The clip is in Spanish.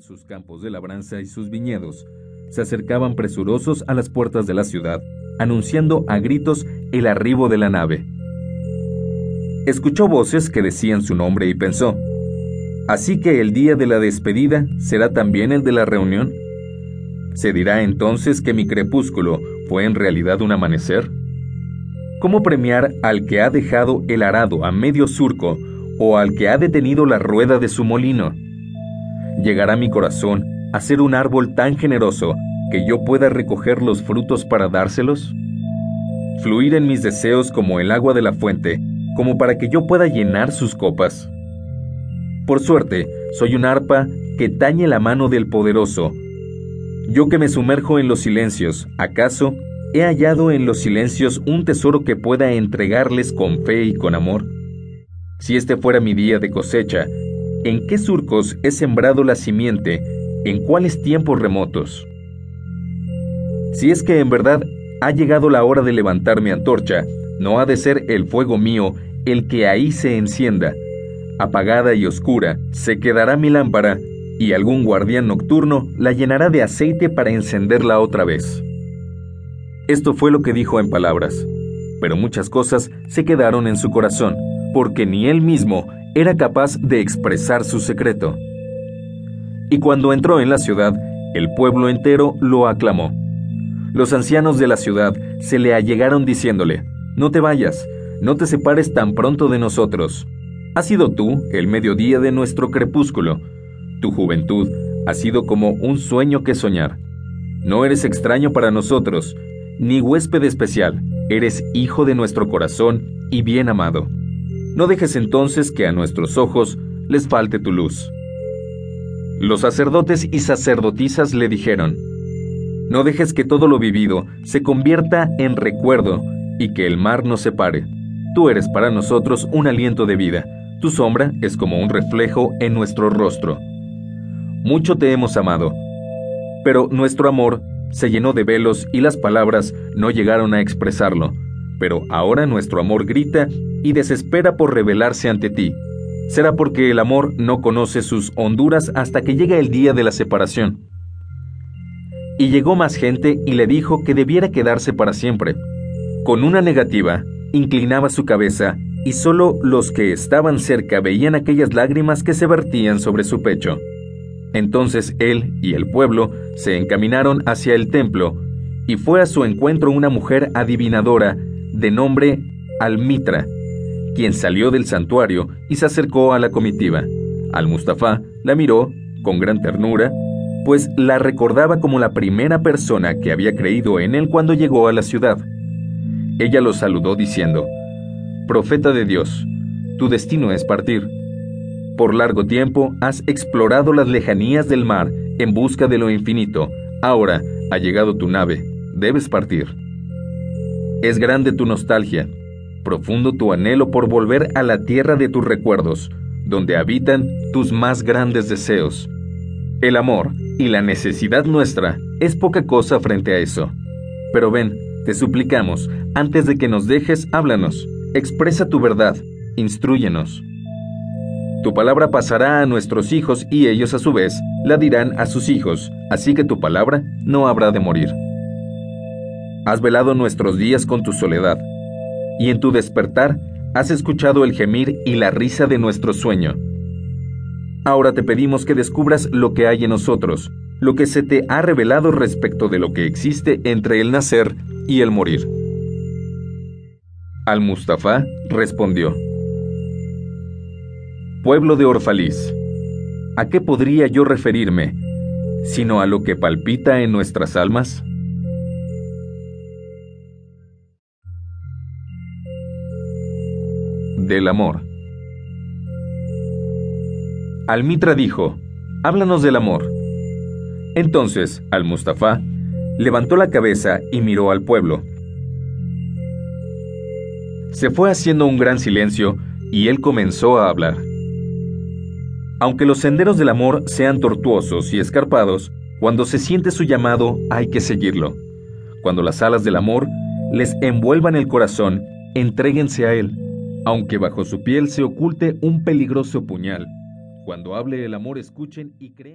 sus campos de labranza y sus viñedos, se acercaban presurosos a las puertas de la ciudad, anunciando a gritos el arribo de la nave. Escuchó voces que decían su nombre y pensó, ¿así que el día de la despedida será también el de la reunión? ¿Se dirá entonces que mi crepúsculo fue en realidad un amanecer? ¿Cómo premiar al que ha dejado el arado a medio surco o al que ha detenido la rueda de su molino? ¿Llegará mi corazón a ser un árbol tan generoso que yo pueda recoger los frutos para dárselos? ¿Fluir en mis deseos como el agua de la fuente, como para que yo pueda llenar sus copas? Por suerte, soy un arpa que tañe la mano del poderoso. Yo que me sumerjo en los silencios, ¿acaso he hallado en los silencios un tesoro que pueda entregarles con fe y con amor? Si este fuera mi día de cosecha, ¿en qué surcos he sembrado la simiente? ¿En cuáles tiempos remotos? Si es que en verdad ha llegado la hora de levantar mi antorcha, no ha de ser el fuego mío el que ahí se encienda. Apagada y oscura se quedará mi lámpara, y algún guardián nocturno la llenará de aceite para encenderla otra vez. Esto fue lo que dijo en palabras, pero muchas cosas se quedaron en su corazón porque ni él mismo era capaz de expresar su secreto. Y cuando entró en la ciudad, el pueblo entero lo aclamó. Los ancianos de la ciudad se le allegaron diciéndole, No te vayas, no te separes tan pronto de nosotros. Has sido tú el mediodía de nuestro crepúsculo. Tu juventud ha sido como un sueño que soñar. No eres extraño para nosotros, ni huésped especial, eres hijo de nuestro corazón y bien amado. No dejes entonces que a nuestros ojos les falte tu luz. Los sacerdotes y sacerdotisas le dijeron, No dejes que todo lo vivido se convierta en recuerdo y que el mar nos separe. Tú eres para nosotros un aliento de vida, tu sombra es como un reflejo en nuestro rostro. Mucho te hemos amado, pero nuestro amor se llenó de velos y las palabras no llegaron a expresarlo, pero ahora nuestro amor grita y desespera por revelarse ante ti. Será porque el amor no conoce sus honduras hasta que llega el día de la separación. Y llegó más gente y le dijo que debiera quedarse para siempre. Con una negativa, inclinaba su cabeza y solo los que estaban cerca veían aquellas lágrimas que se vertían sobre su pecho. Entonces él y el pueblo se encaminaron hacia el templo, y fue a su encuentro una mujer adivinadora de nombre Almitra, quien salió del santuario y se acercó a la comitiva. Al-Mustafa la miró con gran ternura, pues la recordaba como la primera persona que había creído en él cuando llegó a la ciudad. Ella lo saludó diciendo, Profeta de Dios, tu destino es partir. Por largo tiempo has explorado las lejanías del mar en busca de lo infinito. Ahora ha llegado tu nave, debes partir. Es grande tu nostalgia, profundo tu anhelo por volver a la tierra de tus recuerdos, donde habitan tus más grandes deseos. El amor y la necesidad nuestra es poca cosa frente a eso. Pero ven, te suplicamos, antes de que nos dejes, háblanos, expresa tu verdad, instruyenos. Tu palabra pasará a nuestros hijos y ellos a su vez la dirán a sus hijos, así que tu palabra no habrá de morir. Has velado nuestros días con tu soledad, y en tu despertar has escuchado el gemir y la risa de nuestro sueño. Ahora te pedimos que descubras lo que hay en nosotros, lo que se te ha revelado respecto de lo que existe entre el nacer y el morir. Al-Mustafa respondió, Pueblo de Orfaliz, ¿a qué podría yo referirme, sino a lo que palpita en nuestras almas? Del amor. Al-Mitra dijo, Háblanos del amor. Entonces, Al-Mustafa levantó la cabeza y miró al pueblo. Se fue haciendo un gran silencio y él comenzó a hablar. Aunque los senderos del amor sean tortuosos y escarpados, cuando se siente su llamado hay que seguirlo. Cuando las alas del amor les envuelvan el corazón, entréguense a él aunque bajo su piel se oculte un peligroso puñal. Cuando hable el amor escuchen y crean.